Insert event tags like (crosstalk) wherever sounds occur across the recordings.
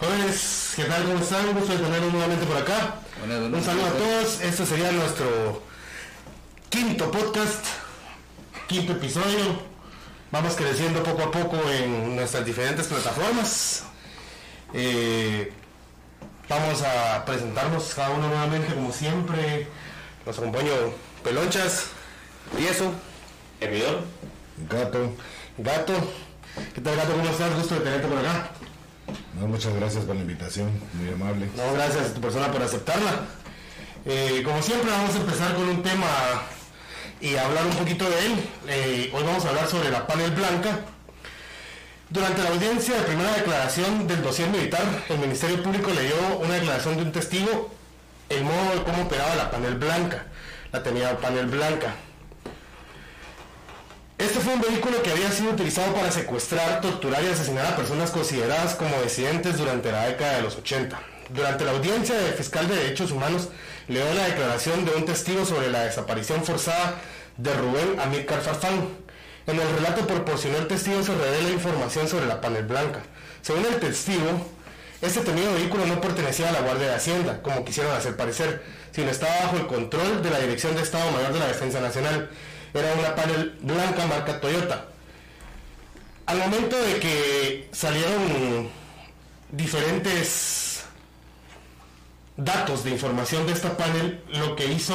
Jóvenes, ¿qué tal? ¿Cómo están? Gusto de tenerlos nuevamente por acá. Un saludo a todos. Este sería nuestro quinto podcast, quinto episodio. Vamos creciendo poco a poco en nuestras diferentes plataformas. Eh, vamos a presentarnos cada uno nuevamente como siempre. Nos acompaño Pelonchas, Tieso, Hervidor, Gato. Gato. ¿Qué tal Gato? ¿Cómo estás? Gusto de tenerte por acá. Muchas gracias por la invitación, muy amable. No, gracias a tu persona por aceptarla. Eh, como siempre vamos a empezar con un tema y hablar un poquito de él. Eh, hoy vamos a hablar sobre la panel blanca. Durante la audiencia de primera declaración del dossier militar, el Ministerio Público leyó una declaración de un testigo, el modo de cómo operaba la panel blanca, la tenía panel blanca. Este fue un vehículo que había sido utilizado para secuestrar, torturar y asesinar a personas consideradas como disidentes durante la década de los 80. Durante la audiencia del fiscal de derechos humanos leyó la declaración de un testigo sobre la desaparición forzada de Rubén Amílcar Farfán. En el relato proporcionó el testigo se revela información sobre la panel blanca. Según el testigo, este temido vehículo no pertenecía a la Guardia de Hacienda, como quisieron hacer parecer, sino estaba bajo el control de la Dirección de Estado Mayor de la Defensa Nacional era una panel blanca marca Toyota. Al momento de que salieron diferentes datos de información de esta panel, lo que hizo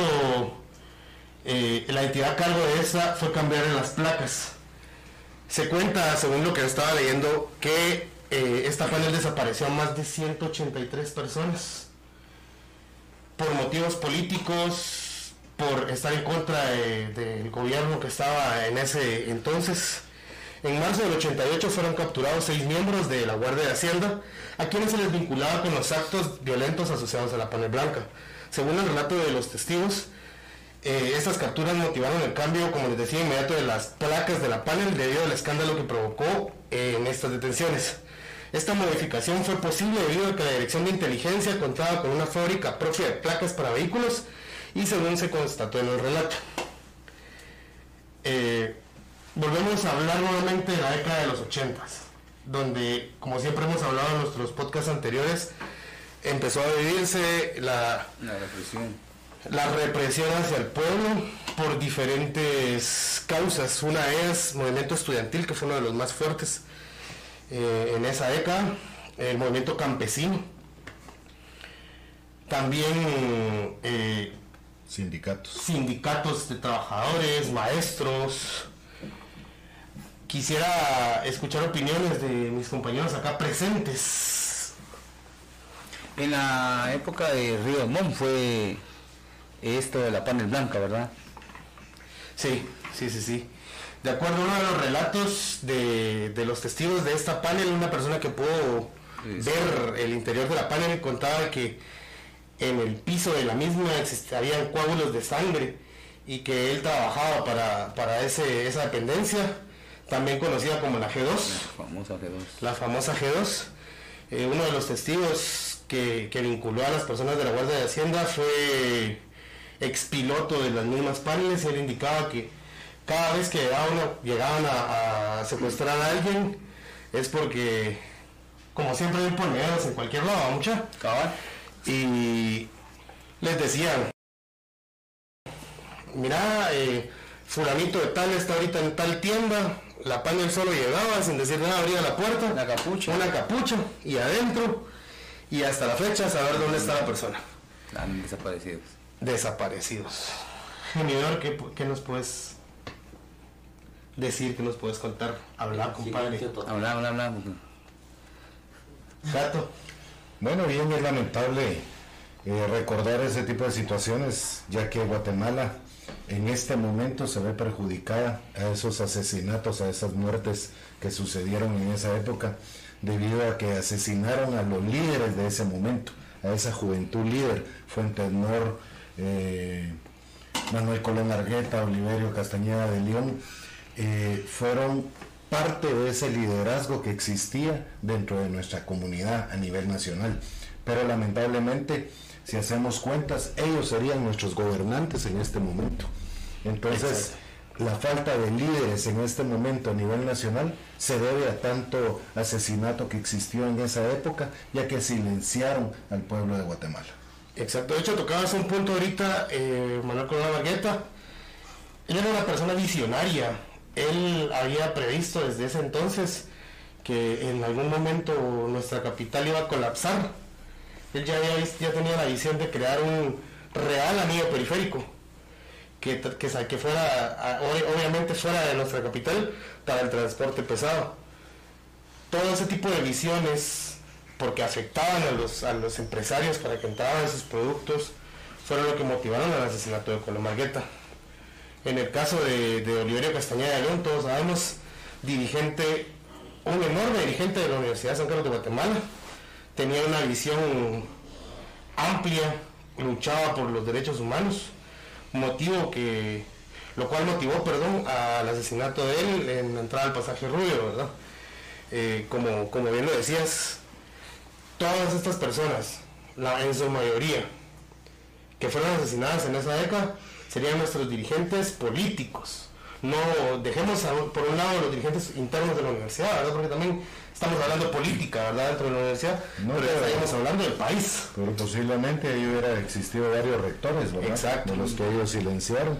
eh, la entidad a cargo de esa fue cambiar las placas. Se cuenta, según lo que estaba leyendo, que eh, esta panel desapareció a más de 183 personas por motivos políticos, por estar en contra del gobierno que estaba en ese entonces. En marzo del 88 fueron capturados seis miembros de la Guardia de Hacienda, a quienes se les vinculaba con los actos violentos asociados a la panel blanca. Según el relato de los testigos, eh, estas capturas motivaron el cambio, como les decía, inmediato de las placas de la panel debido al escándalo que provocó eh, en estas detenciones. Esta modificación fue posible debido a que la Dirección de Inteligencia contaba con una fábrica propia de placas para vehículos y según se constató en el relato. Eh, volvemos a hablar nuevamente de la década de los 80, donde, como siempre hemos hablado en nuestros podcasts anteriores, empezó a vivirse la, represión. La represión hacia el pueblo por diferentes causas. Una es movimiento estudiantil, que fue uno de los más fuertes eh, en esa década, el movimiento campesino. También eh, Sindicatos. Sindicatos de trabajadores, maestros. Quisiera escuchar opiniones de mis compañeros acá presentes. En la época de Río Montt fue esto de la panel blanca, ¿verdad? Sí, sí, sí, sí. De acuerdo a uno de los relatos de, de los testigos de esta panel, una persona que pudo ver el interior de la panel contaba que en el piso de la misma existirían coágulos de sangre y que él trabajaba para, ese, esa dependencia, también conocida como la G2. La famosa G2. La famosa G2. Eh, uno de los testigos que, vinculó a las personas de la Guardia de Hacienda fue expiloto de las mismas paneles y él indicaba que cada vez que llegaban, a, secuestrar a alguien es porque, como siempre hay poneros en cualquier lado, mucha. Cabal y les decían, mira, eh, fulanito de tal está ahorita en tal tienda, la panel solo llegaba sin decir nada, abría la puerta, una capucha, una capucha y adentro y hasta la fecha saber dónde está la persona. Están desaparecidos. Desaparecidos. Genidor, ¿qué, ¿qué, nos puedes decir? ¿Qué nos puedes contar? Hablar, compadre. Hablar, hablar, hablar. Gato. Bueno, bien, es lamentable eh, recordar ese tipo de situaciones, ya que Guatemala en este momento se ve perjudicada a esos asesinatos, a esas muertes que sucedieron en esa época, debido a que asesinaron a los líderes de ese momento, a esa juventud líder, Fuentes Nor, eh, Manuel Colón Argueta, Oliverio Castañeda de León, eh, fueron parte de ese liderazgo que existía dentro de nuestra comunidad a nivel nacional. Pero lamentablemente, si hacemos cuentas, ellos serían nuestros gobernantes en este momento. Entonces, la falta de líderes en este momento a nivel nacional se debe a tanto asesinato que existió en esa época, ya que silenciaron al pueblo de Guatemala. Exacto, de hecho tocabas un punto ahorita, eh, Manuel Corona Bargueta, él era una persona visionaria, él había previsto desde ese entonces que en algún momento nuestra capital iba a colapsar, él ya, ya tenía la visión de crear un real anillo periférico que, que, fuera, obviamente fuera de nuestra capital, para el transporte pesado. Todo ese tipo de visiones, porque afectaban a los, a los empresarios para que entraban sus productos, fueron lo que motivaron al asesinato de Colomargueta. En el caso de, Oliverio Castañeda León, todos sabemos, dirigente, un enorme dirigente de la Universidad de San Carlos de Guatemala, tenía una visión amplia, luchaba por los derechos humanos, motivo que, lo cual motivó, perdón, al asesinato de él en la entrada al pasaje Rubio, ¿verdad? Eh, como, como bien lo decías, todas estas personas, en su mayoría, que fueron asesinadas en esa década, serían nuestros dirigentes políticos. No dejemos por un lado los dirigentes internos de la universidad, ¿verdad? Porque también estamos hablando de política, ¿verdad? Dentro de la universidad, no, pero estaríamos hablando del país. Pero posiblemente ahí hubiera existido varios rectores, ¿verdad? Exacto. De los que ellos silenciaron.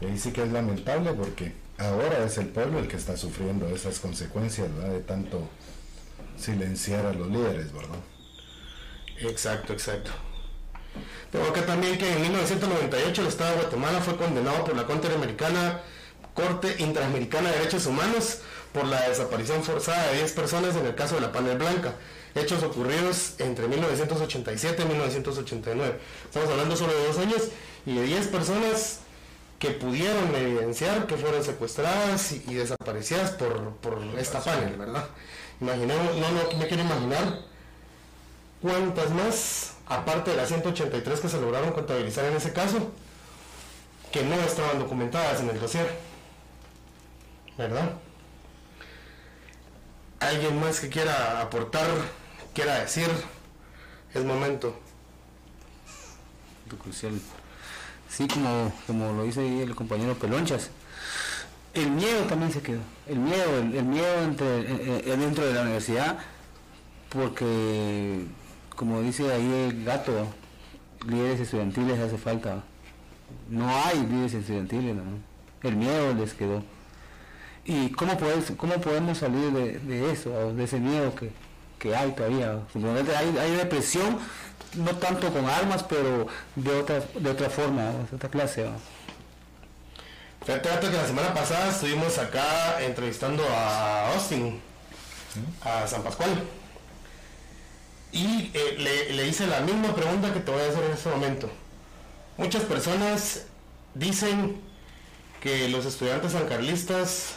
Y ahí sí que es lamentable porque ahora es el pueblo el que está sufriendo esas consecuencias, ¿verdad? De tanto silenciar a los líderes, ¿verdad? Exacto, exacto. Tengo acá también que en 1998 el Estado de Guatemala fue condenado por la Corte Interamericana, Corte Interamericana de Derechos Humanos por la desaparición forzada de 10 personas en el caso de la panel blanca, hechos ocurridos entre 1987 y 1989. Estamos hablando solo de dos años y de 10 personas que pudieron evidenciar que fueron secuestradas y, desaparecidas por, esta panel, ¿verdad? Imaginemos, no, no me quiero imaginar cuántas más, aparte de las 183 que se lograron contabilizar en ese caso, que no estaban documentadas en el dossier, ¿verdad? alguien más que quiera aportar, quiera decir, es momento. Crucial. Sí, como, como lo dice el compañero Pelonchas. El miedo también se quedó. El miedo, el, miedo entre, eh, eh, dentro de la universidad, porque, como dice ahí el gato, líderes estudiantiles hace falta. No hay líderes estudiantiles, El miedo les quedó. ¿Y cómo, puedes, cómo podemos salir de, eso, de ese miedo que, hay todavía? Hay, hay represión, no tanto con armas, pero de otra, de otra forma, de otra clase. Fíjate que la semana pasada estuvimos acá entrevistando a Austin, a San Pascual. Y eh, le, hice la misma pregunta que te voy a hacer en este momento. Muchas personas dicen que los estudiantes sancarlistas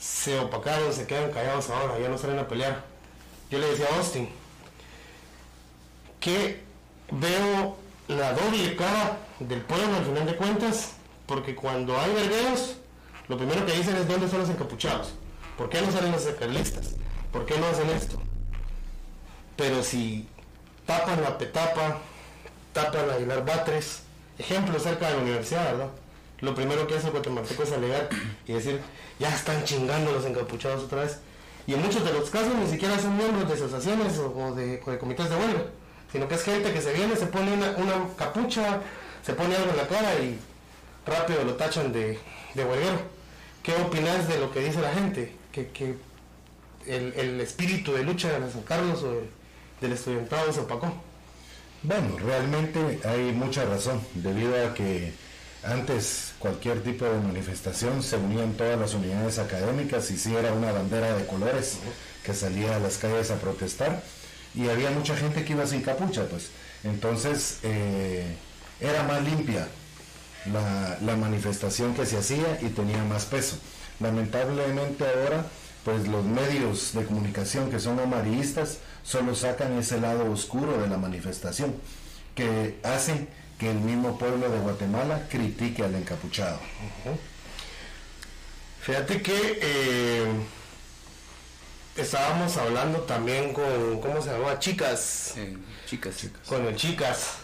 se opacaron, se quedan callados ahora, ya no salen a pelear. Yo le decía a Austin que veo la doble cara del pueblo al final de cuentas, porque cuando hay vergueros, lo primero que dicen es dónde son los encapuchados, ¿por qué no salen los carlistas? ¿Por qué no hacen esto? Pero si tapan la petapa, tapan a Aguilar Batres, ejemplo cerca de la universidad, ¿verdad? Lo primero que hace guatemalteco es alegar y decir, ya están chingando los encapuchados otra vez. Y en muchos de los casos ni siquiera son miembros de asociaciones o, de, comités de huelga, sino que es gente que se viene, se pone una, capucha, se pone algo en la cara y rápido lo tachan de, de huelguero. ¿Qué opinas de lo que dice la gente? Que, el, espíritu de lucha de San Carlos o del estudiantado se opacó. Bueno, realmente hay mucha razón, debido a que antes cualquier tipo de manifestación se unían todas las unidades académicas y sí era una bandera de colores que salía a las calles a protestar y había mucha gente que iba sin capucha, pues. Entonces eh, era más limpia la, la, manifestación que se hacía y tenía más peso. Lamentablemente ahora, pues los medios de comunicación que son amarillistas solo sacan ese lado oscuro de la manifestación, que hacen que el mismo pueblo de Guatemala critique al encapuchado. Fíjate que eh, estábamos hablando también con, ¿cómo se llama? Chicas. chicas, chicas. Con el Chicas.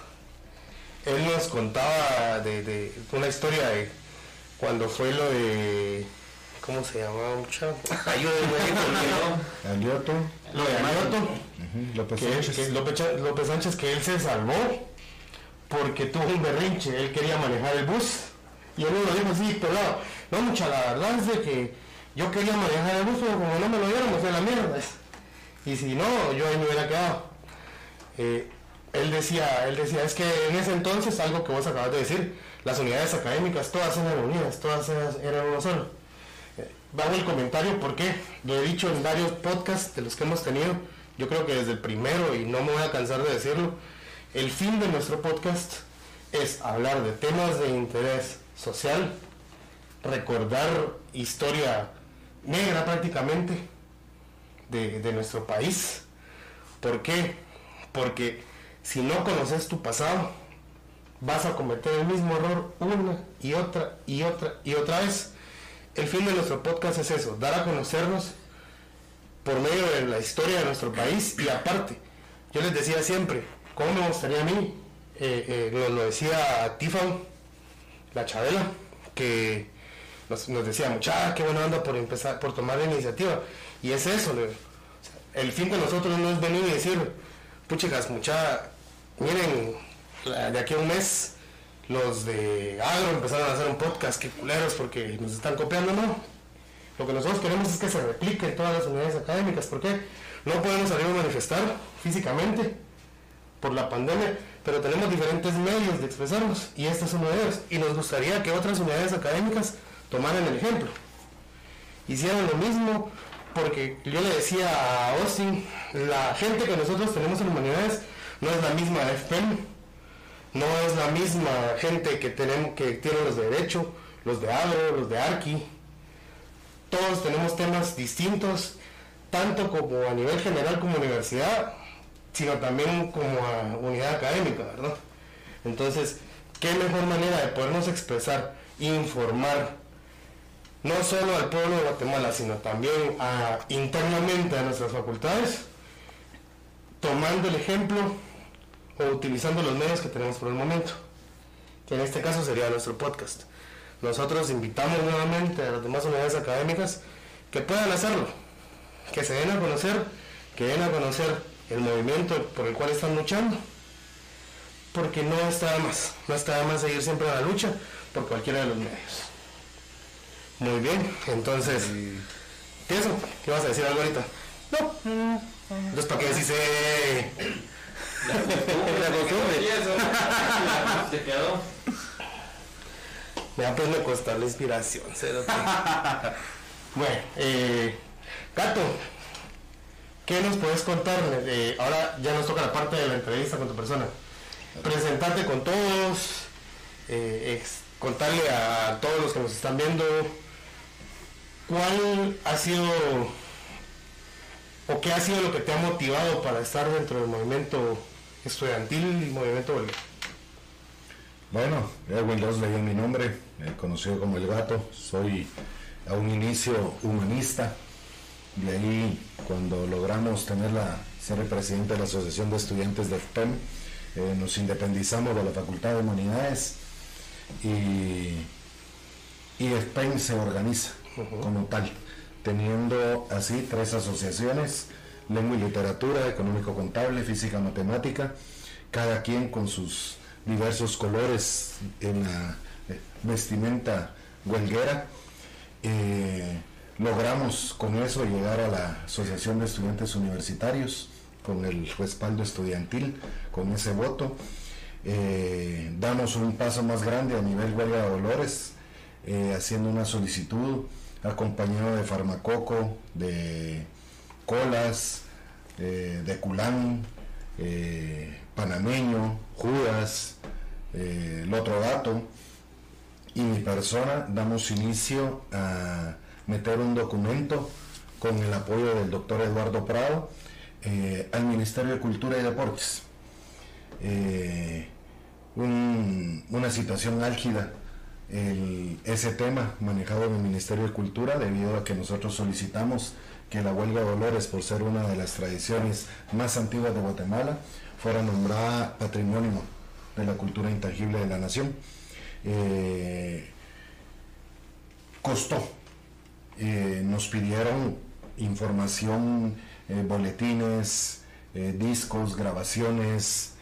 Él nos contaba de, una historia de cuando fue lo de ¿cómo se llamaba muchacho? Ayúdenme, Alioto, Lo de Alioto, ujú, López que, Sánchez. que López, Cha- López Sánchez que él se salvó porque tuvo un berrinche, él quería manejar el bus. Y él lo dijo así pelado, no mucha la verdad es de que yo quería manejar el bus pero como no me lo dieron me fue a la mierda. Y si no yo ahí me hubiera quedado. Eh, él decía él decía es que en ese entonces algo que vos acabas de decir las unidades académicas todas eran unidas todas eran, eran uno solo Hago el comentario porque lo he dicho en varios podcasts de los que hemos tenido, yo creo que desde el primero y no me voy a cansar de decirlo, el fin de nuestro podcast es hablar de temas de interés social, recordar historia negra prácticamente de, de nuestro país. ¿Por qué? Porque si no conoces tu pasado, vas a cometer el mismo error una y otra y otra y otra vez. El fin de nuestro podcast es eso, dar a conocernos por medio de la historia de nuestro país y aparte, yo les decía siempre, ¿cómo me gustaría a mí? Eh, eh, lo, decía Tifan, la Chabela, que nos, nos decía, mucha, qué buena onda por empezar, por tomar la iniciativa. Y es eso, el fin de nosotros no es venir y decir, puchicas, mucha, miren, de aquí a un mes los de Agro empezaron a hacer un podcast, qué culeros, porque nos están copiando, ¿no? Lo que nosotros queremos es que se replique en todas las unidades académicas, porque no podemos salir a manifestar físicamente por la pandemia, pero tenemos diferentes medios de expresarnos y este es uno de ellos. Y nos gustaría que otras unidades académicas tomaran el ejemplo, hicieran lo mismo, porque yo le decía a Austin, la gente que nosotros tenemos en humanidades no es la misma de FPEM, no es la misma gente que tenemos que tiene los de derecho, los de agro, los de arqui. Todos tenemos temas distintos, tanto como a nivel general como universidad, sino también como a unidad académica, ¿verdad? Entonces, ¿qué mejor manera de podernos expresar, informar, no solo al pueblo de Guatemala, sino también internamente a nuestras facultades, tomando el ejemplo o utilizando los medios que tenemos por el momento, que en este caso sería nuestro podcast. Nosotros invitamos nuevamente a las demás unidades académicas que puedan hacerlo, que se den a conocer, que den a conocer el movimiento por el cual están luchando, porque no está de más, no está de más seguir siempre a la lucha por cualquiera de los medios. Muy bien, entonces, ¿qué? ¿Qué vas a decir algo ahorita? No. Entonces, ¿para qué decís? La costumbre. Se quedó. Me pues me la inspiración, bueno, eh, Gato, ¿qué nos puedes contar? Eh, ahora ya nos toca la parte de la entrevista con tu persona. Presentarte con todos, eh, ex- contarle a todos los que nos están viendo cuál ha sido o qué ha sido lo que te ha motivado para estar dentro del movimiento estudiantil y movimiento huelga. Bueno, Erwin Loss leí mi nombre, eh, conocido como El Gato. Soy a un inicio humanista. De ahí, cuando logramos tener la, ser el presidente de la Asociación de Estudiantes de FPEM, eh, nos independizamos de la Facultad de Humanidades y, y FPEM se organiza como tal, teniendo así tres asociaciones, lengua y literatura, económico contable, física matemática, cada quien con sus diversos colores en la eh, vestimenta huelguera. Eh, logramos con eso llegar a la Asociación de Estudiantes Universitarios con el respaldo estudiantil, con ese voto. Eh, damos un paso más grande a nivel huelga de Dolores, haciendo una solicitud acompañado de Farmacoco, de Colas, eh, de Culán, eh, Panameño, Judas, eh, el otro gato y mi persona damos inicio a meter un documento con el apoyo del doctor Eduardo Prado al Ministerio de Cultura y Deportes. Un- una situación álgida el- ese tema manejado en el Ministerio de Cultura debido a que nosotros solicitamos que la huelga de Dolores, por ser una de las tradiciones más antiguas de Guatemala, fuera nombrada patrimonio de la cultura intangible de la nación. Eh, costó. Eh, nos pidieron información, eh, boletines, discos, grabaciones,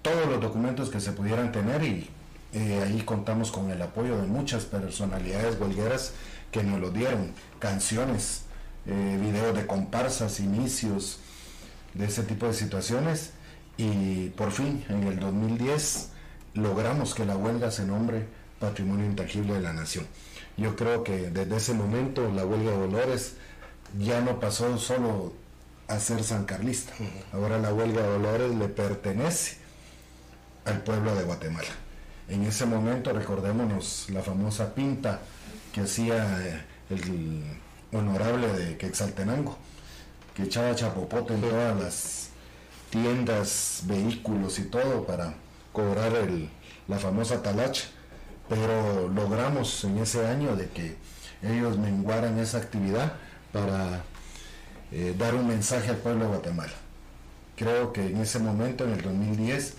todos los documentos que se pudieran tener y ahí contamos con el apoyo de muchas personalidades huelgueras que nos lo dieron, canciones, videos de comparsas, inicios de ese tipo de situaciones y por fin en el 2010 logramos que la huelga se nombre Patrimonio Intangible de la Nación. Yo creo que desde ese momento la huelga de Dolores ya no pasó solo a ser sancarlista. Ahora la huelga de Dolores le pertenece al pueblo de Guatemala. En ese momento recordémonos la famosa pinta que hacía eh, el honorable de Quetzaltenango, que echaba chapopote en todas las tiendas, vehículos y todo para cobrar la famosa talacha pero logramos en ese año de que ellos menguaran esa actividad para eh, dar un mensaje al pueblo de Guatemala. Creo que en ese momento, en el 2010,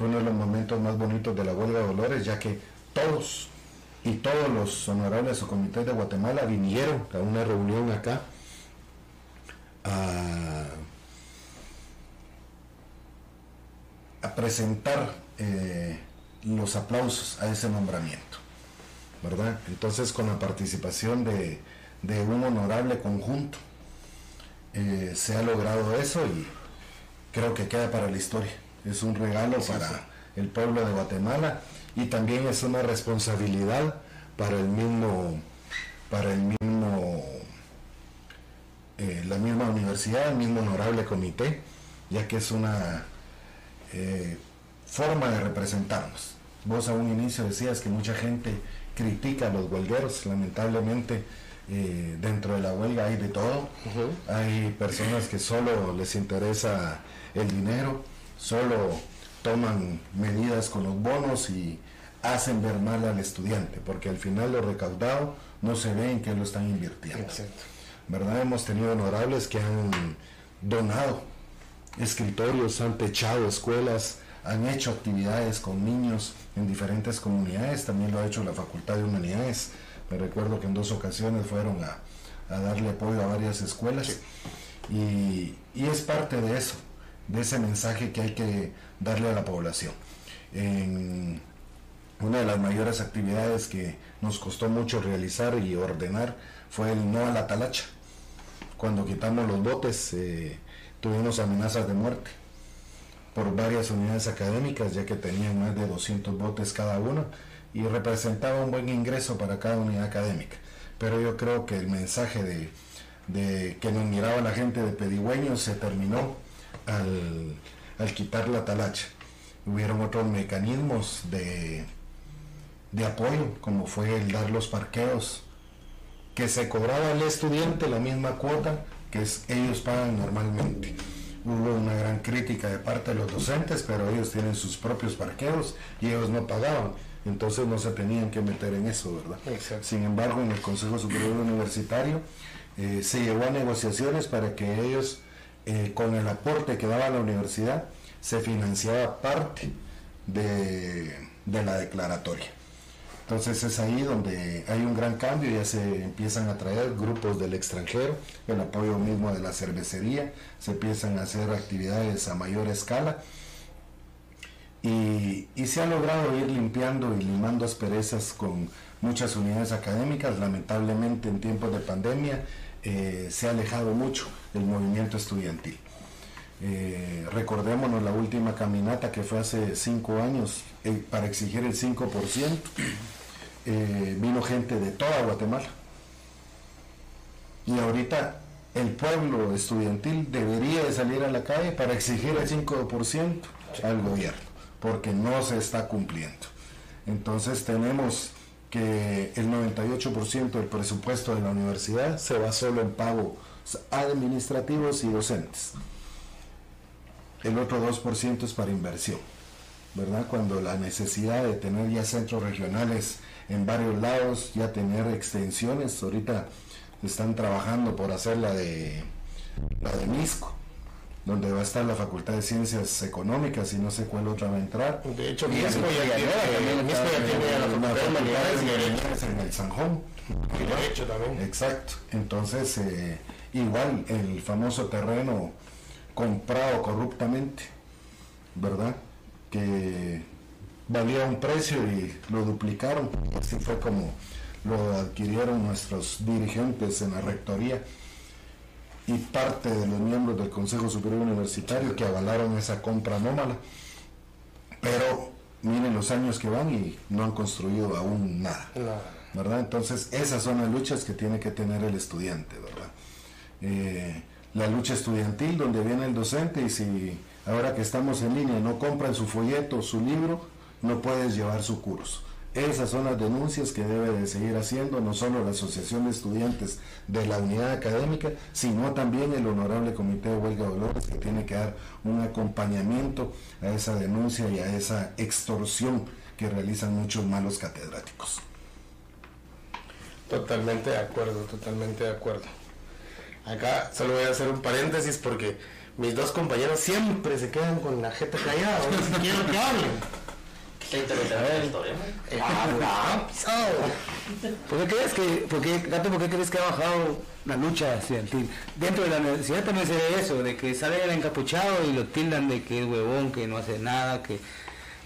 fue uno de los momentos más bonitos de la huelga de Dolores, ya que todos y todos los honorables o comités de Guatemala vinieron a una reunión acá a, presentar eh, los aplausos a ese nombramiento, ¿verdad? Entonces con la participación de, un honorable conjunto eh, se ha logrado eso y creo que queda para la historia. Es un regalo para el pueblo de Guatemala y también es una responsabilidad para el mismo, para el mismo, eh, la misma universidad, el mismo honorable comité, ya que es una eh, forma de representarnos. Vos a un inicio decías que mucha gente critica a los huelgueros, lamentablemente eh, dentro de la huelga hay de todo. Hay personas que solo les interesa el dinero, solo toman medidas con los bonos y hacen ver mal al estudiante, porque al final lo recaudado no se ve en qué lo están invirtiendo. ¿Verdad? Hemos tenido honorables que han donado escritorios, han techado escuelas, han hecho actividades con niños en diferentes comunidades, también lo ha hecho la Facultad de Humanidades. Me recuerdo que en dos ocasiones fueron a, darle apoyo a varias escuelas y, es parte de eso, de ese mensaje que hay que darle a la población. Una de las mayores actividades que nos costó mucho realizar y ordenar fue el no a la talacha. Cuando quitamos los botes eh, tuvimos amenazas de muerte por varias unidades académicas, ya que tenían más de 200 botes cada uno y representaba un buen ingreso para cada unidad académica. Pero yo creo que el mensaje de, que nos miraba la gente de Pedigüeño se terminó al, quitar la talacha. Hubieron otros mecanismos de, de apoyo, como fue el dar los parqueos, que se cobraba al estudiante la misma cuota que ellos pagan normalmente hubo una gran crítica de parte de los docentes, pero ellos tienen sus propios parqueos y ellos no pagaban. Entonces no se tenían que meter en eso, ¿verdad? Sin embargo, en el Consejo Superior Universitario eh, se llevó a negociaciones para que ellos, eh, con el aporte que daba la universidad, se financiaba parte de la declaratoria. Entonces es ahí donde hay un gran cambio, ya se empiezan a traer grupos del extranjero, el apoyo mismo de la cervecería, se empiezan a hacer actividades a mayor escala y, se ha logrado ir limpiando y limando asperezas con muchas unidades académicas. Lamentablemente en tiempos de pandemia eh, se ha alejado mucho el movimiento estudiantil. Eh, recordémonos la última caminata que fue hace cinco años eh, para exigir el 5%. Eh, vino gente de toda Guatemala. Y ahorita el pueblo estudiantil debería de salir a la calle para exigir el 5% al gobierno, porque no se está cumpliendo. Entonces tenemos que el 98% del presupuesto de la universidad se va solo en pagos administrativos y docentes. El otro 2% es para inversión, ¿verdad? Cuando la necesidad de tener ya centros regionales en varios lados, ya tener extensiones. Ahorita están trabajando por hacer la de la de Misco, donde va a estar la Facultad de Ciencias Económicas y no sé cuál otra va a entrar. De hecho, en ya tiene, la Facultad de de en el Sanjón. Y Derecho también. Exacto. Entonces, eh, igual el famoso terreno comprado corruptamente, ¿verdad? Que valía un precio y lo duplicaron. Así fue como lo adquirieron nuestros dirigentes en la rectoría y parte de los miembros del Consejo Superior Universitario que avalaron esa compra anómala. Pero miren los años que van y no han construido aún nada. ¿verdad? Entonces, esas son las luchas que tiene que tener el estudiante, ¿verdad? Eh, la lucha estudiantil, donde viene el docente y si ahora que estamos en línea no compran su folleto, su libro, no puedes llevar su curso. Esas son las denuncias que debe de seguir haciendo no solo la Asociación de Estudiantes de la Unidad Académica, sino también el Honorable Comité de Huelga de Dolores, que tiene que dar un acompañamiento a esa denuncia y a esa extorsión que realizan muchos malos catedráticos. Totalmente de acuerdo, totalmente de acuerdo. Acá solo voy a hacer un paréntesis porque mis dos compañeros siempre se quedan con la jeta callada, que hablen. Qué interesante la historia, ¿no? Ah, ¿Por qué crees que, por qué, Gato, por qué crees que ha bajado la lucha estudiantil? Dentro de la universidad también se ve eso, de que sale el encapuchado y lo tildan de que es huevón, que no hace nada, que...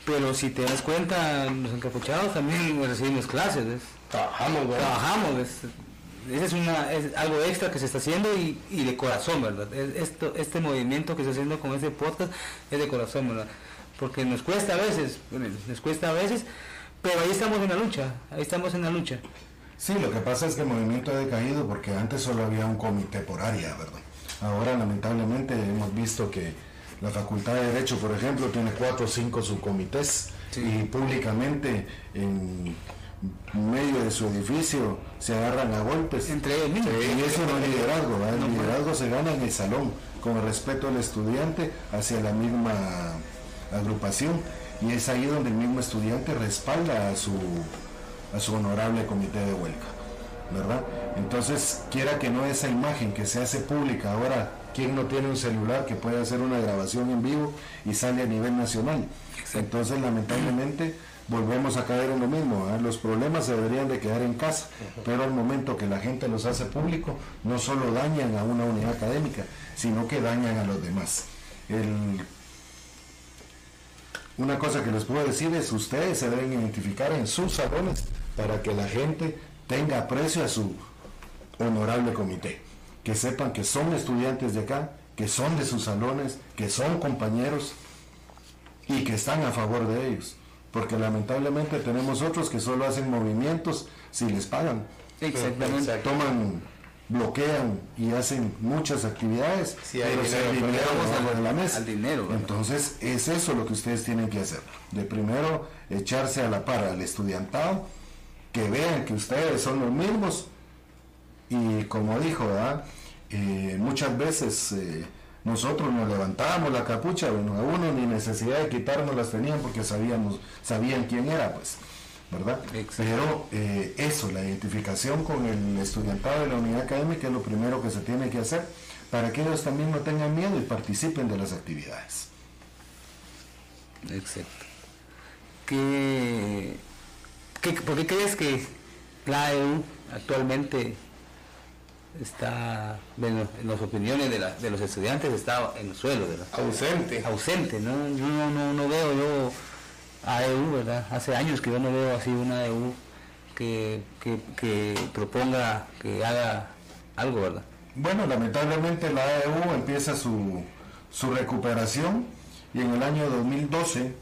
Pero si te das cuenta, los encapuchados también (laughs) recibimos clases, ¿ves? Trabajamos, ¿verdad? Trabajamos, ¿ves? Ese es, una, es algo extra que se está haciendo y, y de corazón, ¿verdad? Es- Esto, este movimiento que se está haciendo con este podcast es de corazón, ¿verdad? Porque nos cuesta a veces, nos cuesta a veces, pero ahí estamos en la lucha, ahí estamos en la lucha. Sí, lo que pasa es que el movimiento ha decaído porque antes solo había un comité por área, ¿verdad? Ahora lamentablemente hemos visto que la Facultad de Derecho, por ejemplo, tiene cuatro o cinco subcomités y públicamente en medio de su edificio se agarran a golpes. Entre ellos mismos. Y eso no es liderazgo, ¿verdad? el liderazgo se gana en el salón, con el respeto del estudiante hacia la misma agrupación. Y es ahí donde el mismo estudiante respalda a su, a su honorable comité de huelga, ¿verdad? Entonces, quiera que no esa imagen que se hace pública ahora, ¿quién no tiene un celular que puede hacer una grabación en vivo y sale a nivel nacional? Entonces, lamentablemente, volvemos a caer en lo mismo. ¿verdad? Los problemas se deberían de quedar en casa, pero al momento que la gente los hace público, no solo dañan a una unidad académica, sino que dañan a los demás. El una cosa que les puedo decir es ustedes se deben identificar en sus salones para que la gente tenga aprecio a su honorable comité. Que sepan que son estudiantes de acá, que son de sus salones, que son compañeros y que están a favor de ellos. Porque lamentablemente tenemos otros que solo hacen movimientos si les pagan. Exactamente. Toman, bloquean y hacen muchas actividades, Sí, hay pero dinero, pero dinero al- de la mesa. al dinero. Entonces es eso lo que ustedes tienen que hacer. De primero echarse a la par al estudiantado, que vean que ustedes son los mismos y como dijo. Eh, muchas veces eh, nosotros nos levantábamos la capucha, bueno, a uno ni necesidad de quitarnos las tenían porque sabíamos, sabían quién era, pues, ¿verdad? Exacto. Pero eh, eso, la identificación con el estudiantado de la unidad académica es lo primero que se tiene que hacer para que ellos también no tengan miedo y participen de las actividades. Exacto. ¿Qué, qué, por qué crees que la EU actualmente está, bueno, en las opiniones de, la- de los estudiantes, está en el suelo, ¿verdad? Ausente. ausente, ¿no? Yo no, no, no veo yo a EU, ¿verdad? Hace años que yo no veo así una EU que, que, que proponga, que haga algo, ¿verdad? Bueno, lamentablemente la AEU empieza su, su recuperación y en el año 2012,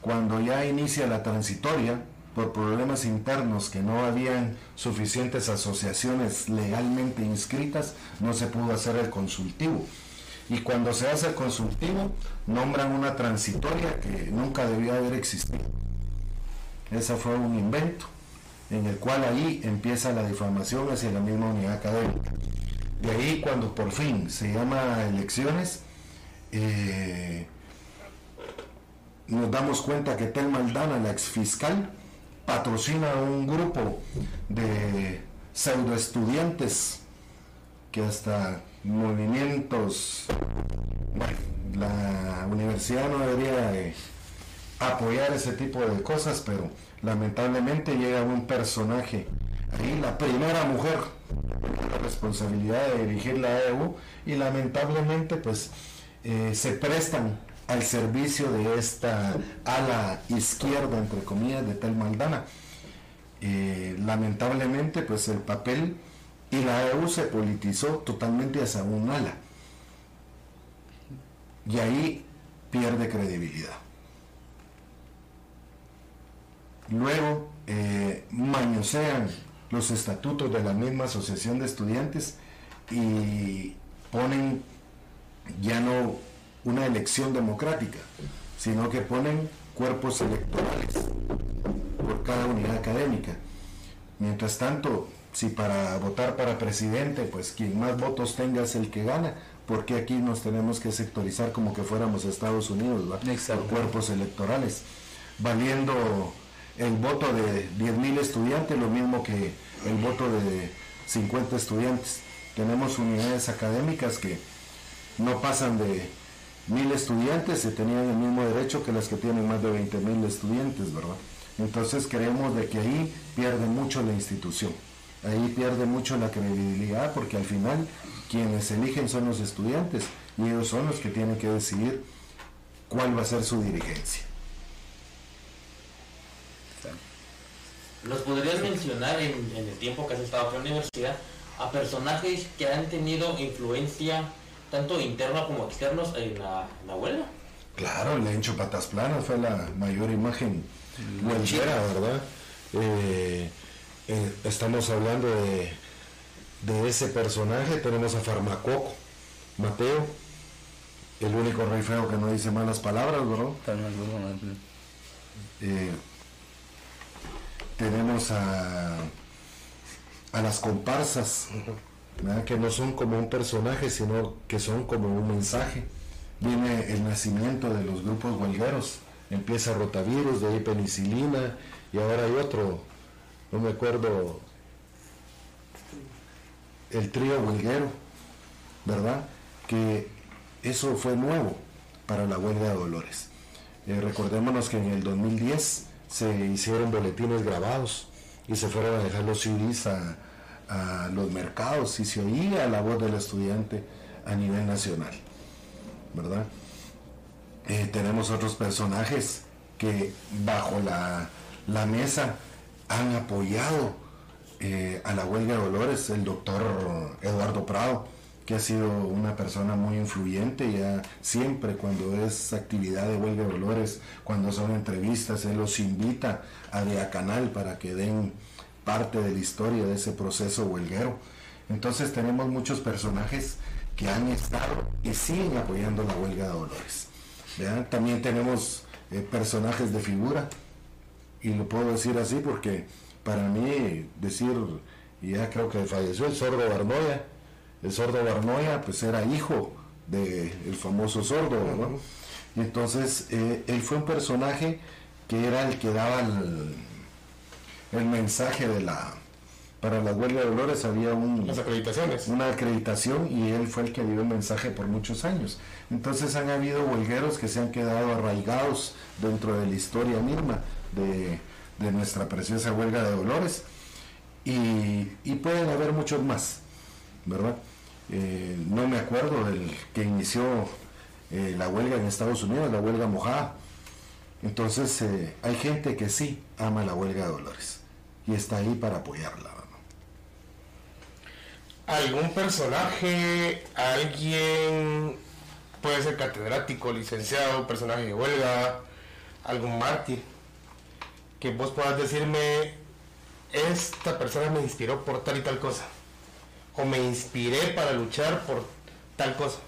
cuando ya inicia la transitoria, por problemas internos que no habían suficientes asociaciones legalmente inscritas, no se pudo hacer el consultivo. Y cuando se hace el consultivo, nombran una transitoria que nunca debía haber existido. Ese fue un invento en el cual ahí empieza la difamación hacia la misma unidad académica. De ahí cuando por fin se llama elecciones, eh, nos damos cuenta que Tel Maldana, la exfiscal, patrocina a un grupo de pseudo estudiantes que hasta movimientos, bueno, la universidad no debería apoyar ese tipo de cosas, pero lamentablemente llega un personaje, ahí la primera mujer, la responsabilidad de dirigir la EU y lamentablemente pues eh, se prestan al servicio de esta ala izquierda, entre comillas, de Tel Maldana. Eh, lamentablemente, pues el papel y la EU se politizó totalmente hacia un ala. Y ahí pierde credibilidad. Luego eh, mañosean los estatutos de la misma asociación de estudiantes y ponen ya no una elección democrática, sino que ponen cuerpos electorales por cada unidad académica. Mientras tanto, si para votar para presidente, pues quien más votos tenga es el que gana, porque aquí nos tenemos que sectorizar como que fuéramos Estados Unidos, por cuerpos electorales, valiendo el voto de 10.000 estudiantes, lo mismo que el voto de 50 estudiantes. Tenemos unidades académicas que no pasan de mil estudiantes y tenían el mismo derecho que las que tienen más de 20 mil estudiantes, ¿verdad? Entonces creemos de que ahí pierde mucho la institución, ahí pierde mucho la credibilidad porque al final quienes eligen son los estudiantes y ellos son los que tienen que decidir cuál va a ser su dirigencia. ¿Nos podrías mencionar en, el tiempo que has estado en la universidad a personajes que han tenido influencia tanto internos como externos en la, huelga. Claro, el Lencho Patas Planas fue la mayor imagen huelguera, ¿verdad? Eh, eh, estamos hablando de, de ese personaje, tenemos a Farmacoco, Mateo, el único rey feo que no dice malas palabras, ¿verdad? Eh, tenemos a, a las comparsas, que no son como un personaje, sino que son como un mensaje. Viene el nacimiento de los grupos huelgueros, empieza rotavirus, de ahí penicilina, y ahora hay otro, no me acuerdo, el trío huelguero, ¿verdad? Que eso fue nuevo para la huelga de Dolores. Eh, recordémonos que en el 2010 se hicieron boletines grabados y se fueron a dejar los CDs a, los mercados y se oía la voz del estudiante a nivel nacional, ¿verdad? Eh, tenemos otros personajes que bajo la, mesa han apoyado eh, a la huelga de Dolores, el doctor Eduardo Prado, que ha sido una persona muy influyente, ya siempre cuando es actividad de huelga de Dolores, cuando son entrevistas, él los invita a Vía Canal para que den parte de la historia de ese proceso huelguero. Entonces tenemos muchos personajes que han estado y siguen apoyando la huelga de Dolores. También tenemos eh, personajes de figura, y lo puedo decir así porque para mí decir, ya creo que falleció el sordo Barnoya, el sordo Barnoya pues era hijo del famoso sordo, Y entonces eh, él fue un personaje que era el que daba el, el mensaje de la para la huelga de Dolores había un, Las acreditaciones. una acreditación y él fue el que dio el mensaje por muchos años. Entonces han habido huelgueros que se han quedado arraigados dentro de la historia misma de, nuestra preciosa huelga de Dolores y, pueden haber muchos más, ¿verdad? Eh, no me acuerdo del que inició eh, la huelga en Estados Unidos, la huelga mojada. Entonces eh, hay gente que sí ama la huelga de Dolores y está ahí para apoyarla. ¿Algún personaje, alguien, puede ser catedrático, licenciado, personaje de huelga, algún mártir, que vos puedas decirme, esta persona me inspiró por tal y tal cosa, o me inspiré para luchar por tal cosa?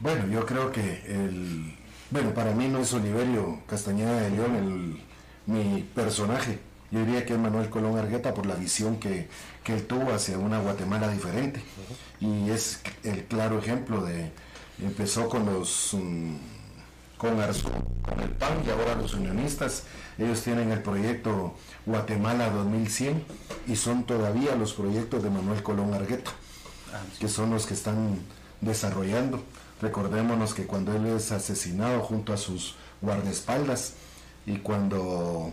Bueno, yo creo que el, bueno, para mí no es Oliverio Castañeda de León el, mi personaje, yo diría que es Manuel Colón Argueta por la visión que, él tuvo hacia una Guatemala diferente. Y es el claro ejemplo de, empezó con los, mm, con, con el PAN y ahora los unionistas. Ellos tienen el proyecto Guatemala 2100 y son todavía los proyectos de Manuel Colón Argueta. que son los que están desarrollando. Recordémonos que cuando él es asesinado junto a sus guardaespaldas y cuando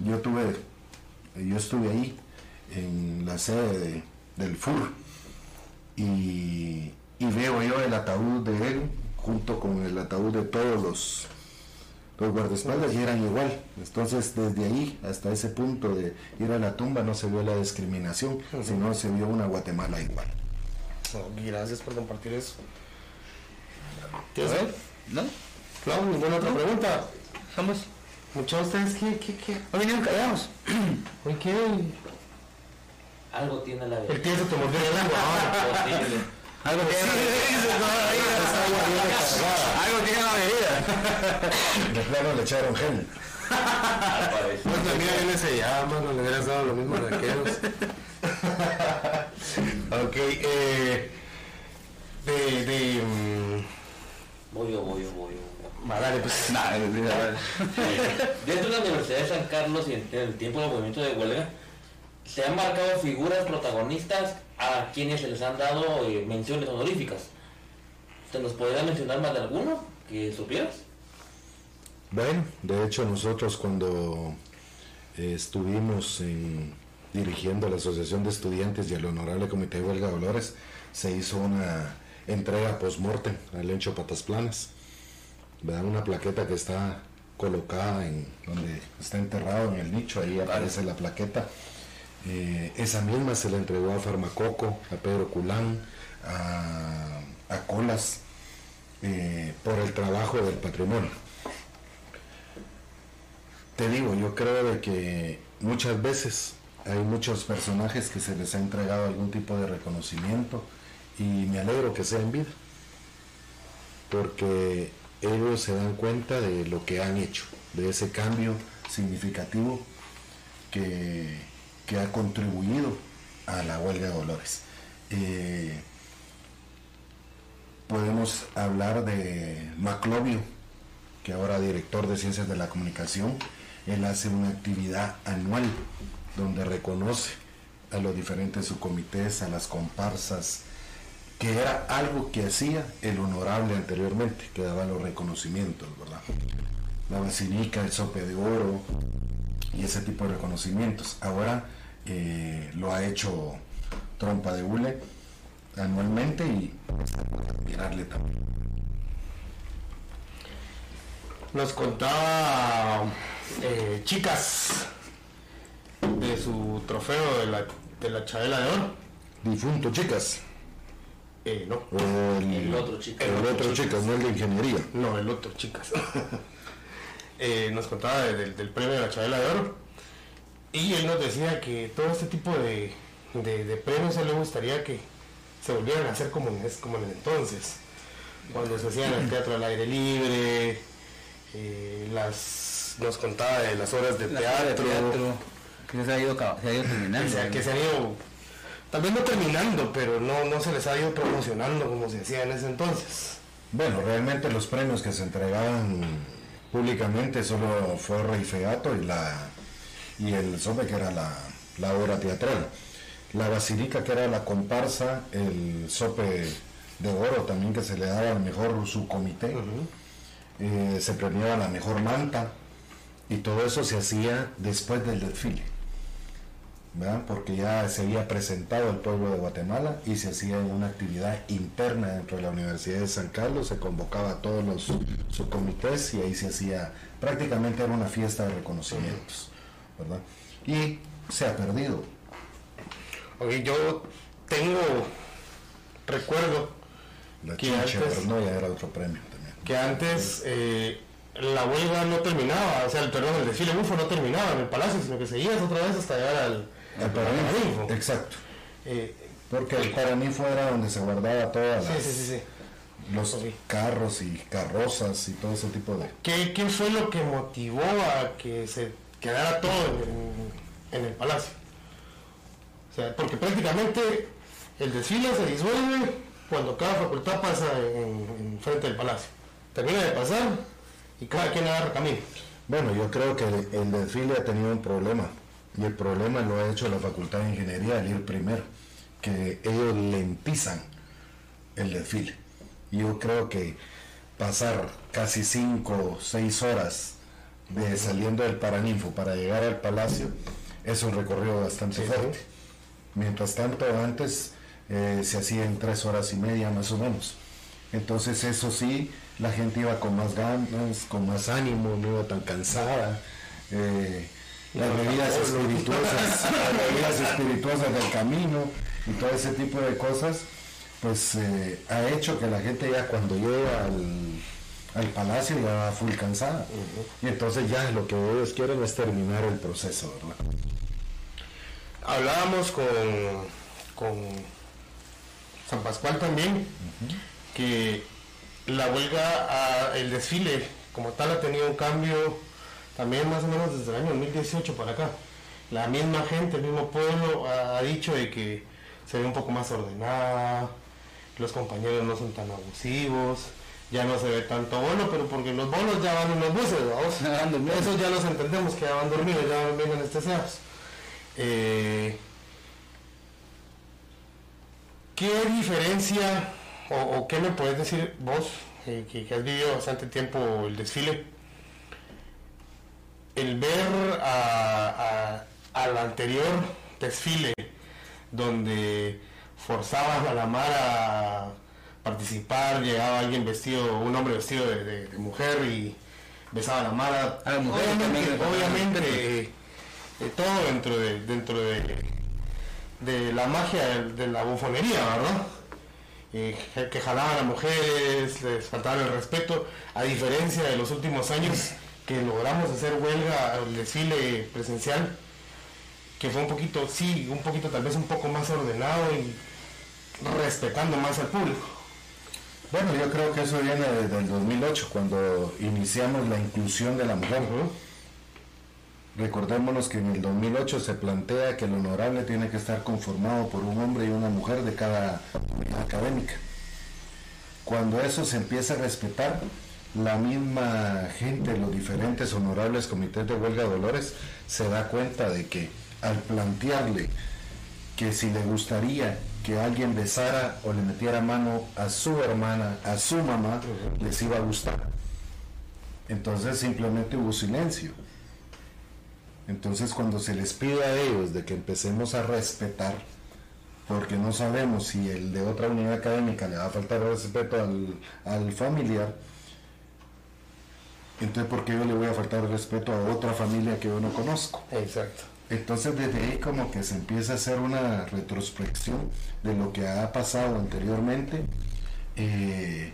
yo tuve, yo estuve ahí en la sede de- del FUR y, y veo yo el ataúd de él junto con el ataúd de todos los, los guardaespaldas y eran igual. Entonces desde ahí hasta ese punto de ir a la tumba no se vio la discriminación, sino se vio una Guatemala igual. Gracias por compartir eso. A ¿Tienes ver, ¿No? Clau, ninguna otra pregunta? Vamos. Muchos de ustedes, ¿qué, qué, qué? Hoy vinieron callados. ¿Hoy qué? Algo tiene la El de... tío se te mordió la lengua. (laughs) Algo tiene Algo tiene la bebida. (laughs) De plano le echaron gel. Pues la mía viene sellada, mano, le hubieras dado lo mismo a aquellos. ok, eh. De. de. mm, Voy yo, voy yo, voy yo. Dale, pues. Verdad. Dentro de la Universidad de San Carlos y en en el tiempo del movimiento de huelga, se han marcado figuras protagonistas a quienes se les han dado eh, menciones honoríficas. ¿Se nos podría mencionar más de alguno que supieras? Bueno, de hecho nosotros cuando eh, estuvimos en- dirigiendo la Asociación de Estudiantes y el Honorable Comité de Huelga Dolores, se hizo una entrega post-mortem al Encho Patas Planas. ¿verdad? Una plaqueta que está colocada en donde está enterrado en el nicho, ahí aparece la plaqueta. Eh, esa misma se la entregó a Farmacoco, a Pedro Culán, a, Colas, eh, por el trabajo del patrimonio. Te digo, yo creo de que muchas veces hay muchos personajes que se les ha entregado algún tipo de reconocimiento y me alegro que sea en vida, porque ellos se dan cuenta de lo que han hecho, de ese cambio significativo que, que ha contribuido a la huelga de Dolores. Eh, podemos hablar de Maclovio, que ahora director de Ciencias de la Comunicación, él hace una actividad anual donde reconoce a los diferentes subcomités, a las comparsas, que era algo que hacía el honorable anteriormente, que daba los reconocimientos, ¿verdad? La basilica, el sope de oro y ese tipo de reconocimientos. Ahora eh, lo ha hecho Trompa de Hule anualmente y admirarle también. Nos contaba eh, chicas de su trofeo de la, de la Chabela de Oro. Difunto, chicas. Eh, no, el, El otro chico. El otro chicas, no el de ingeniería. no, el otro, chicas. (laughs) Eh, nos contaba de- del- del premio de la Chabela de Oro. Y él nos decía que todo este tipo de, de, de premios a él le gustaría que se volvieran a hacer como en, como en el entonces. Cuando se hacían el teatro al aire libre, eh, las, nos contaba de las horas de La obra de teatro, teatro, que se ha ido, ca- se ha ido terminando. o sea, que se han ido, también no terminando, pero no, no se les ha ido promocionando como se hacía en ese entonces. Bueno, realmente los premios que se entregaban públicamente solo fue Rey Feato y la y el Sobe que era la, la obra teatral. La Basilica que era la comparsa, el Sope de Oro también que se le daba al mejor subcomité, eh, se premiaba la mejor manta y todo eso se hacía después del desfile. ¿verdad? porque ya se había presentado el pueblo de Guatemala y se hacía una actividad interna dentro de la Universidad de San Carlos, se convocaba a todos los subcomités y ahí se hacía, prácticamente era una fiesta de reconocimientos, ¿verdad? Y se ha perdido. Ok, yo tengo recuerdo La Que antes- pero no, ya era otro premio también. que antes eh, la huelga no terminaba, o sea, el, perdón, el desfile bufo no terminaba en el palacio, sino que seguías otra vez hasta llegar al, El al Paraninfo. Exacto. Eh, Porque el Paraninfo era donde se guardaba todas las, sí, sí, sí. los carros y carrozas y todo ese tipo de... ¿Qué, qué fue lo que motivó a que se quedara todo en, en el palacio? O sea, porque prácticamente el desfile se disuelve cuando cada facultad pasa en, en frente del palacio. Termina de pasar y cada quien agarra camino. Bueno, yo creo que el, el desfile ha tenido un problema y el problema lo ha hecho la Facultad de Ingeniería al ir primero. que ellos lentizan el desfile. Yo creo que pasar casi cinco o seis horas de saliendo del Paraninfo para llegar al Palacio es un recorrido bastante fuerte. Mientras tanto, antes eh, se hacía en tres horas y media más o menos. Entonces, eso sí, la gente iba con más ganas, con más ánimo, no iba tan cansada. Eh, las bebidas espirituosas, (laughs) las bebidas espirituosas del camino y todo ese tipo de cosas, pues eh, ha hecho que la gente ya cuando llega al, al palacio ya full cansada. Y entonces ya lo que ellos quieren es terminar el proceso, ¿verdad? Hablábamos con, con San Pascual también, que la huelga, ah, el desfile como tal ha tenido un cambio también más o menos desde el año 2018 para acá. La misma gente, el mismo pueblo ha, ha dicho de que se ve un poco más ordenada, los compañeros no son tan abusivos, ya no se ve tanto bono, pero porque los bonos ya van en los buses, ¿vamos? Durmiendo. Eso ya los entendemos que ya van dormidos, ya van bien anestesiados. Eh, ¿Qué diferencia o, o qué me puedes decir vos, eh, que, que has vivido bastante tiempo el desfile, el ver a- a- al anterior desfile donde forzaban a la mar a participar, llegaba alguien vestido, un hombre vestido de, de- de mujer y besaba a la mar. A la mujer obviamente, también obviamente eh, eh, todo dentro de dentro de, de la magia de, de la bufonería, ¿verdad? Eh, que jalaban a mujeres, les faltaba el respeto, a diferencia de los últimos años que logramos hacer huelga al desfile presencial, que fue un poquito, sí, un poquito tal vez un poco más ordenado y respetando más al público. Bueno, yo creo que eso viene desde el 2008, cuando iniciamos la inclusión de la mujer. Recordémonos que en el 2008 se plantea que el honorable tiene que estar conformado por un hombre y una mujer de cada unidad académica. Cuando eso se empieza a respetar, la misma gente, los diferentes honorables comités de huelga de dolores, se da cuenta de que al plantearle que si le gustaría que alguien besara o le metiera mano a su hermana, a su mamá, les iba a gustar. Entonces simplemente hubo silencio. Entonces cuando se les pide a ellos de que empecemos a respetar, porque no sabemos si el de otra unidad académica le va a faltar respeto al, al familiar, entonces ¿por qué yo le voy a faltar respeto a otra familia que yo no conozco? Exacto. Entonces desde ahí como que se empieza a hacer una retrospección de lo que ha pasado anteriormente eh,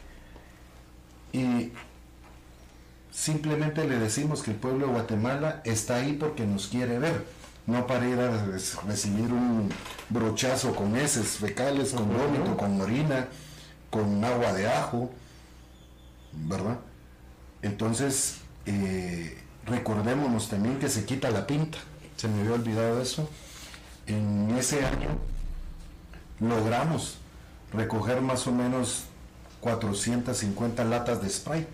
y simplemente le decimos que el pueblo de Guatemala está ahí porque nos quiere ver, no para ir a recibir un brochazo con heces fecales, con vómito, con orina, con agua de ajo, ¿verdad? Entonces, eh, recordémonos también que se quita la pinta. Se me había olvidado eso. En ese año logramos recoger más o menos 450 latas de spray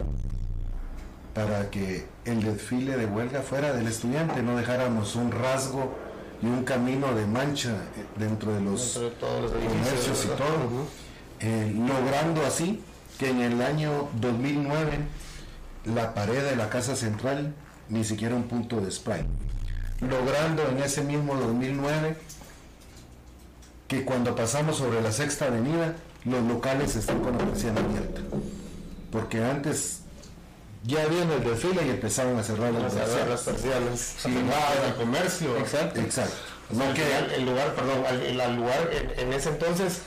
para que el desfile de huelga fuera del estudiante, no dejáramos un rasgo y un camino de mancha eh, dentro de los Dentro de todos los edificios, comercios y todo, eh, logrando así que en el año 2009 la pared de la casa central ni siquiera un punto de spray, logrando en ese mismo 2009 que cuando pasamos sobre la sexta avenida los locales están con la persiana abierta, porque antes ya viene el desfile y empezaban a cerrar las Las, persianas. Sí, al comercio. Exacto. Exacto. O sea, No al que final, el lugar, perdón, el, lugar, en, en ese entonces,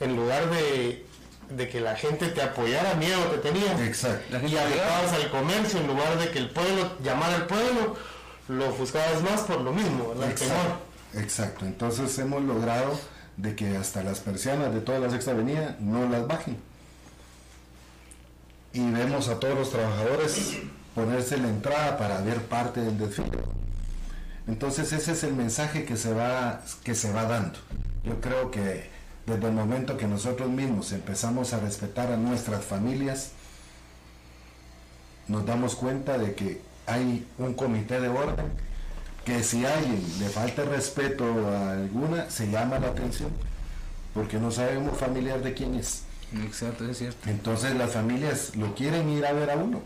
en lugar de, de que la gente te apoyara, miedo te tenía. Exacto. Y afectabas al comercio, en lugar de que el pueblo llamara al pueblo, lo ofuscabas más por lo mismo, ¿verdad? Exacto, exacto. Entonces hemos logrado de que hasta las persianas de toda la sexta avenida no las bajen. Y vemos a todos los trabajadores ponerse la entrada para ver parte del desfile. Entonces ese es el mensaje que se va, que se va dando. Yo creo que desde el momento que nosotros mismos empezamos a respetar a nuestras familias, nos damos cuenta de que hay un comité de orden que si a alguien le falta respeto a alguna, se llama la atención, porque no sabemos familiar de quién es. Exacto, es cierto. Entonces las familias lo quieren ir a ver a uno.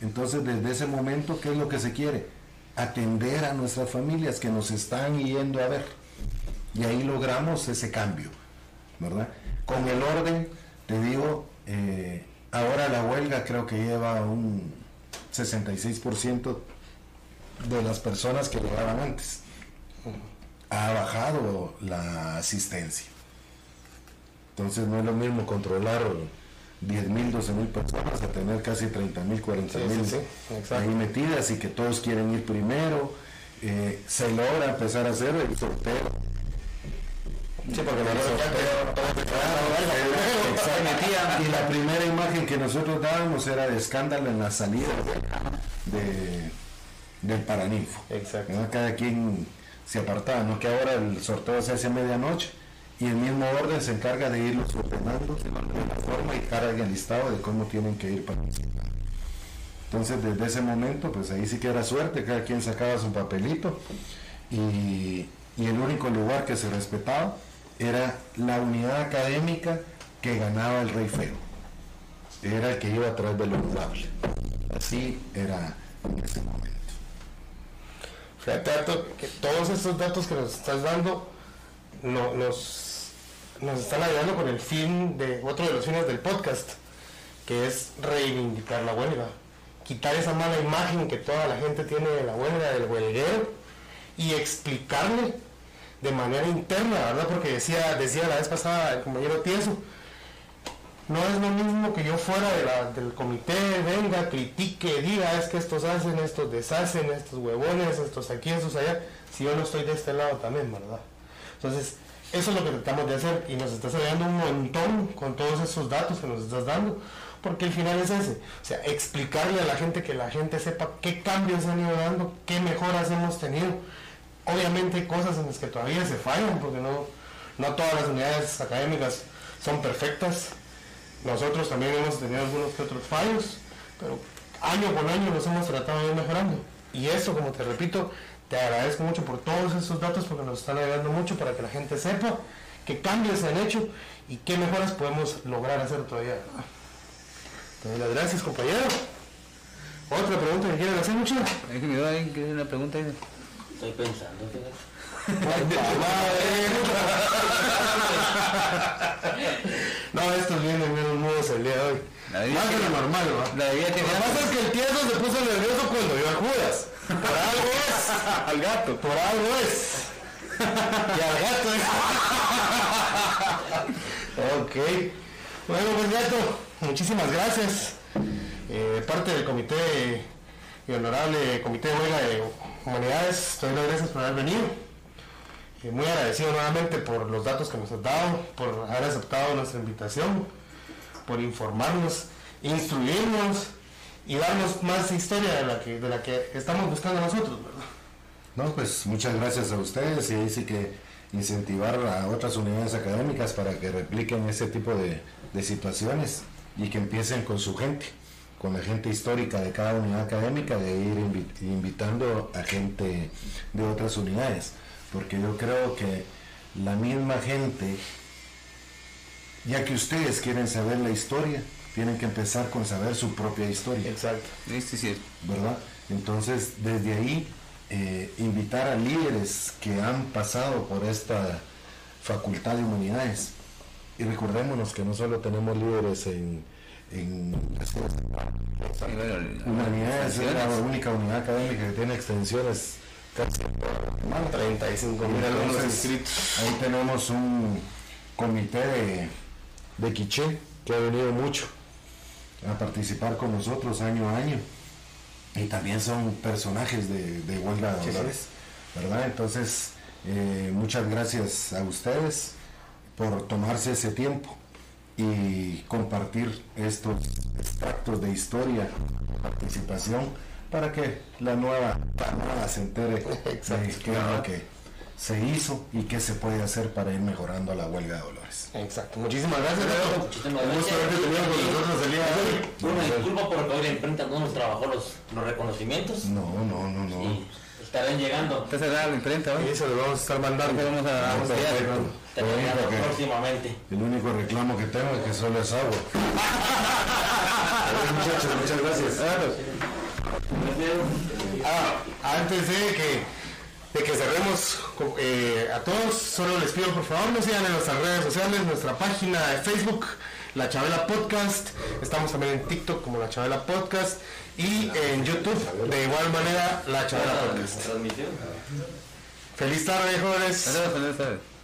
Entonces desde ese momento, ¿qué es lo que se quiere? Atender a nuestras familias que nos están yendo a ver. Y ahí logramos ese cambio, ¿verdad? Con el orden, te digo, eh, ahora la huelga creo que lleva un 66% de las personas que llegaban antes. Ha bajado la asistencia. Entonces no es lo mismo controlar 10 mil, 12 mil personas a tener casi 30 mil, 40 mil Sí, sí, ahí metidas y que todos quieren ir primero. Eh, se logra empezar a hacer el sorteo. Sí, porque sorteo, exacto. Y la primera imagen que nosotros dábamos era de escándalo en la salida de, de- del Paraninfo. Exacto. Cada quien se apartaba, no que ahora el sorteo se hace a medianoche y el mismo orden se encarga de irlos ordenando de la forma y carga el listado de cómo tienen que ir participando. Entonces desde ese momento pues ahí sí que era suerte, cada quien sacaba su papelito y, y el único lugar que se respetaba era la unidad académica que ganaba el rey feo. Era el que iba atrás del honorable. Así era en ese momento. Fíjate, que todos estos datos que nos estás dando no- nos, nos están ayudando con el fin de otro de los fines del podcast, que es reivindicar la huelga, quitar esa mala imagen que toda la gente tiene de la huelga, del huelguero, y explicarle de manera interna, ¿verdad? Porque decía, decía la vez pasada el compañero Tieso, no es lo mismo que yo fuera del comité, venga, critique, diga, es que estos hacen, estos deshacen, estos huevones, estos aquí, estos allá, si yo no estoy de este lado también, ¿verdad? Entonces, eso es lo que tratamos de hacer y nos estás ayudando un montón con todos esos datos que nos estás dando, porque el final es ese, o sea, explicarle a la gente que la gente sepa qué cambios han ido dando, qué mejoras hemos tenido. Obviamente cosas en las que todavía se fallan, porque no, no todas las unidades académicas son perfectas. Nosotros también hemos tenido algunos que otros fallos, pero año con año los hemos tratado de ir mejorando. Y eso, como te repito, te agradezco mucho por todos esos datos porque nos están ayudando mucho para que la gente sepa qué cambios se han hecho y qué mejoras podemos lograr hacer todavía. Las gracias, compañero. ¿Otra pregunta que quieren hacer, mucho? Que una pregunta. Estoy pensando. No, estos vienen menos nudos el día de hoy. La Más de lo normal, ¿va? La debía Lo tener que pasa es que el tieso se puso nervioso cuando vio a Judas. Por algo es. Al gato. Por algo es. Y al gato es. ok. Bueno, pues gato, muchísimas gracias. Eh, de parte del comité y honorable comité de huelga de humanidades, te doy las gracias por haber venido. Y muy agradecido nuevamente por los datos que nos has dado, por haber aceptado nuestra invitación, por informarnos, instruirnos y darnos más historia de la que, de la que estamos buscando nosotros, ¿verdad? No, pues muchas gracias a ustedes y ahí sí que incentivar a otras unidades académicas para que repliquen ese tipo de, de situaciones y que empiecen con su gente, con la gente histórica de cada unidad académica, de ir invi- invitando a gente de otras unidades, porque yo creo que la misma gente, ya que ustedes quieren saber la historia, tienen que empezar con saber su propia historia. Exacto. Sí es. ¿verdad? Entonces, desde ahí, eh, invitar a líderes que han pasado por esta facultad de humanidades. Y recordémonos que no solo tenemos líderes en, en es la única unidad académica que tiene extensiones casi 35 mil alumnos inscritos. Ahí tenemos un comité de, de Quiché que ha venido mucho a participar con nosotros año a año. Y también son personajes de, de huelga de dolores, ¿verdad? Entonces, eh, muchas gracias a ustedes por tomarse ese tiempo y compartir estos extractos de historia, participación, para que la nueva camada se entere (laughs) de qué es lo que se hizo y qué se puede hacer para ir mejorando la huelga de dolores. Exacto. Muchísimas gracias, Gato. Muchísimas Un gusto gracias. haberte tenido con nosotros el día de hoy. Una disculpa porque hoy la imprenta no nos trabajó los, los reconocimientos. No, no, no, no. Estarán llegando. Está cerrada la imprenta hoy. Y eso lo vamos a estar mandando. Vamos a, a. Lo llegando que- próximamente. el único reclamo que tengo es que solo es agua. (laughs) Muchachos, muchas gracias. Ah, antes de que, de que cerremos eh, a todos, solo les pido por favor nos sigan en nuestras redes sociales, nuestra página de Facebook, La Chabela Podcast, estamos también en TikTok como La Chabela Podcast y en YouTube de igual manera La Chabela Podcast. Feliz tarde jóvenes. Saludos, saludos, saludos.